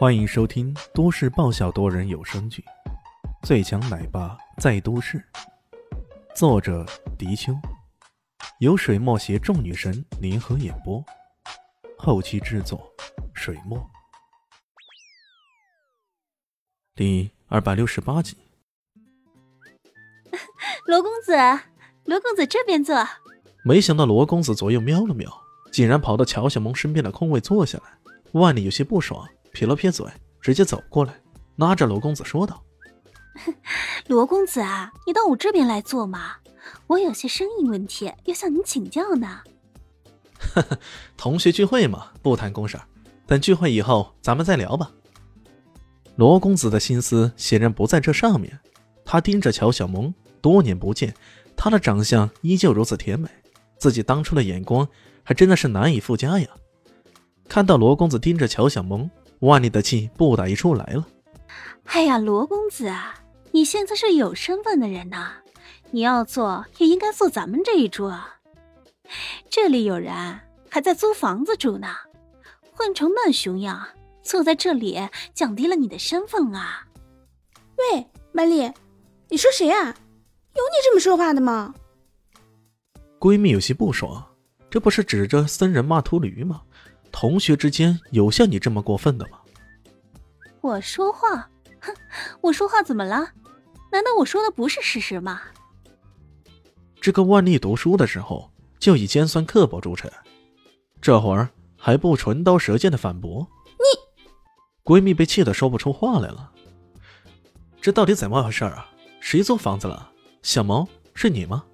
欢迎收听都市爆笑多人有声剧《最强奶爸在都市》，作者：迪秋，由水墨携众女神联合演播，后期制作：水墨。第二百六十八集，罗公子，罗公子这边坐。没想到罗公子左右瞄了瞄，竟然跑到乔小萌身边的空位坐下来。万里有些不爽。撇了撇嘴，直接走过来，拉着罗公子说道：“罗公子啊，你到我这边来坐嘛，我有些生意问题要向您请教呢。”“呵呵，同学聚会嘛，不谈公事，等聚会以后咱们再聊吧。”罗公子的心思显然不在这上面，他盯着乔小萌，多年不见，她的长相依旧如此甜美，自己当初的眼光还真的是难以复加呀。看到罗公子盯着乔小萌。万里的气不打一处来了。哎呀，罗公子啊，你现在是有身份的人呐，你要坐也应该坐咱们这一桌。这里有人还在租房子住呢，混成那熊样，坐在这里降低了你的身份啊！喂，曼丽，你说谁啊？有你这么说话的吗？闺蜜有些不爽，这不是指着僧人骂秃驴吗？同学之间有像你这么过分的吗？我说话，哼，我说话怎么了？难道我说的不是事实吗？这个万历读书的时候就以尖酸刻薄著称，这会儿还不唇刀舌剑的反驳你？闺蜜被气得说不出话来了。这到底怎么回事啊？谁租房子了？小毛是你吗？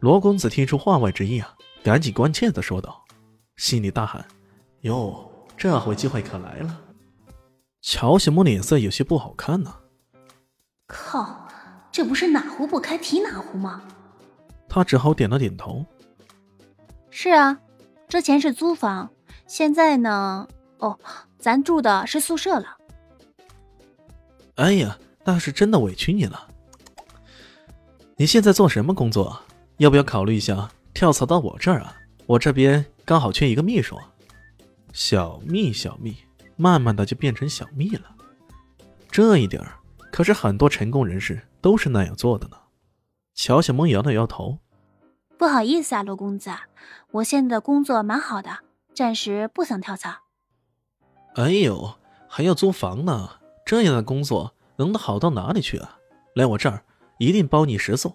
罗公子听出话外之意啊，赶紧关切的说道。心里大喊：“哟，这回机会可来了！”乔小萌脸色有些不好看呢。靠，这不是哪壶不开提哪壶吗？他只好点了点头。是啊，之前是租房，现在呢？哦，咱住的是宿舍了。哎呀，那是真的委屈你了。你现在做什么工作？要不要考虑一下跳槽到我这儿啊？我这边。刚好缺一个秘书，小蜜小蜜，慢慢的就变成小蜜了。这一点儿可是很多成功人士都是那样做的呢。乔小萌摇了摇头，不好意思啊，罗公子，我现在的工作蛮好的，暂时不想跳槽。哎呦，还要租房呢？这样的工作能好到哪里去啊？来我这儿，一定包你食宿。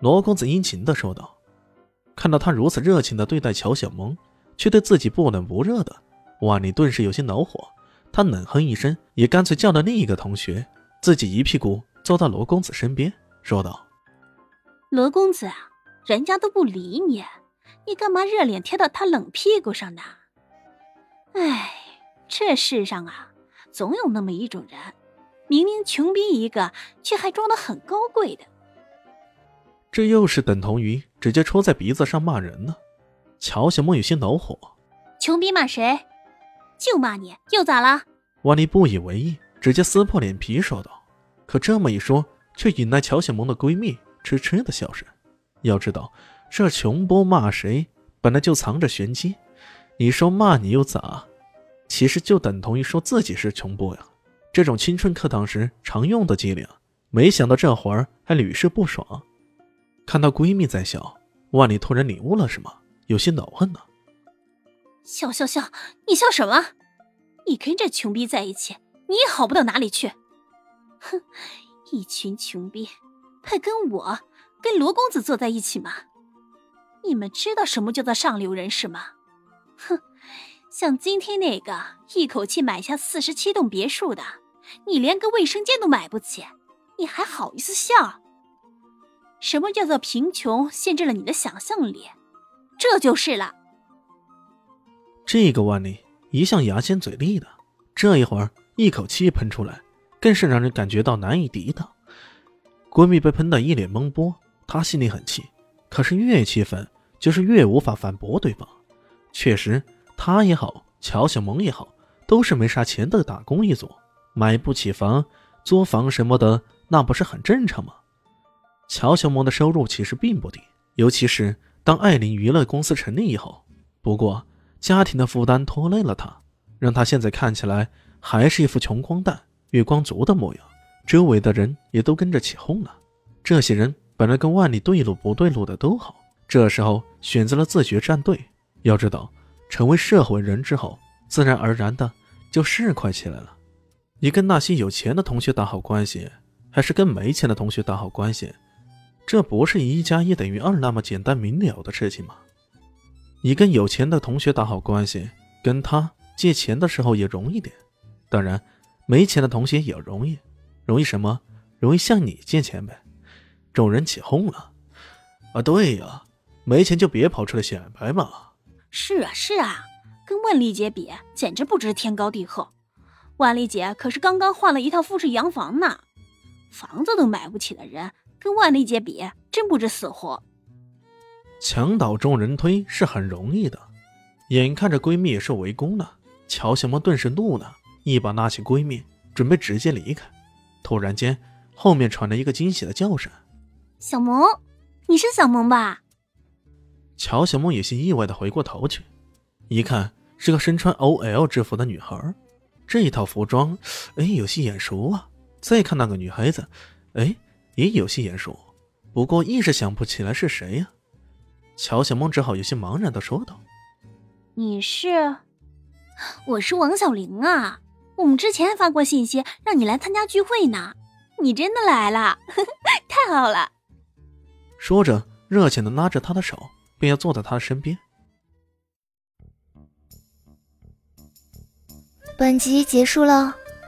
罗公子殷勤的说道。看到他如此热情的对待乔小萌，却对自己不冷不热的，万里顿时有些恼火。他冷哼一声，也干脆叫了另一个同学，自己一屁股坐到罗公子身边，说道：“罗公子啊，人家都不理你，你干嘛热脸贴到他冷屁股上呢？哎，这世上啊，总有那么一种人，明明穷逼一个，却还装得很高贵的。”这又是等同于直接戳在鼻子上骂人呢。乔小梦有些恼火：“穷逼骂谁？就骂你，又咋了？”万丽不以为意，直接撕破脸皮说道。可这么一说，却引来乔小萌的闺蜜痴痴的笑声。要知道，这穷波骂谁本来就藏着玄机。你说骂你又咋？其实就等同于说自己是穷波呀。这种青春课堂时常用的伎俩，没想到这会儿还屡试不爽。看到闺蜜在笑，万里突然领悟了什么，有些恼恨呢。笑笑笑，你笑什么？你跟这穷逼在一起，你也好不到哪里去。哼，一群穷逼，配跟我、跟罗公子坐在一起吗？你们知道什么叫做上流人士吗？哼，像今天那个一口气买下四十七栋别墅的，你连个卫生间都买不起，你还好意思笑？什么叫做贫穷限制了你的想象力？这就是了。这个万里一向牙尖嘴利的，这一会儿一口气喷出来，更是让人感觉到难以抵挡。闺蜜被喷得一脸懵波，她心里很气，可是越气愤就是越无法反驳对方。确实，她也好，乔小萌也好，都是没啥钱的打工一族，买不起房，租房什么的，那不是很正常吗？乔小萌的收入其实并不低，尤其是当艾琳娱乐公司成立以后。不过，家庭的负担拖累了她，让他现在看起来还是一副穷光蛋、月光族的模样。周围的人也都跟着起哄了。这些人本来跟万里对路不对路的都好，这时候选择了自觉站队。要知道，成为社会人之后，自然而然的就市侩起来了。你跟那些有钱的同学打好关系，还是跟没钱的同学打好关系？这不是一加一等于二那么简单明了的事情吗？你跟有钱的同学打好关系，跟他借钱的时候也容易点。当然，没钱的同学也容易，容易什么？容易向你借钱呗。众人起哄了。啊，对呀，没钱就别跑出来显摆嘛。是啊，是啊，跟万丽姐比，简直不知天高地厚。万丽姐可是刚刚换了一套复式洋房呢，房子都买不起的人，跟万丽姐比，真不知死活。墙倒众人推是很容易的，眼看着闺蜜也是围攻了，乔小萌顿时怒了，一把拉起闺蜜，准备直接离开。突然间，后面传来一个惊喜的叫声：“小萌，你是小萌吧？”乔小萌有些意外的回过头去，一看是个身穿 OL 制服的女孩。这一套服装，哎，有些眼熟啊！再看那个女孩子，哎，也有些眼熟，不过一时想不起来是谁呀。乔小梦只好有些茫然的说道：“你是？我是王小玲啊！我们之前发过信息让你来参加聚会呢，你真的来了，太好了！”说着，热情的拉着她的手，便要坐在她的身边。本集结束了，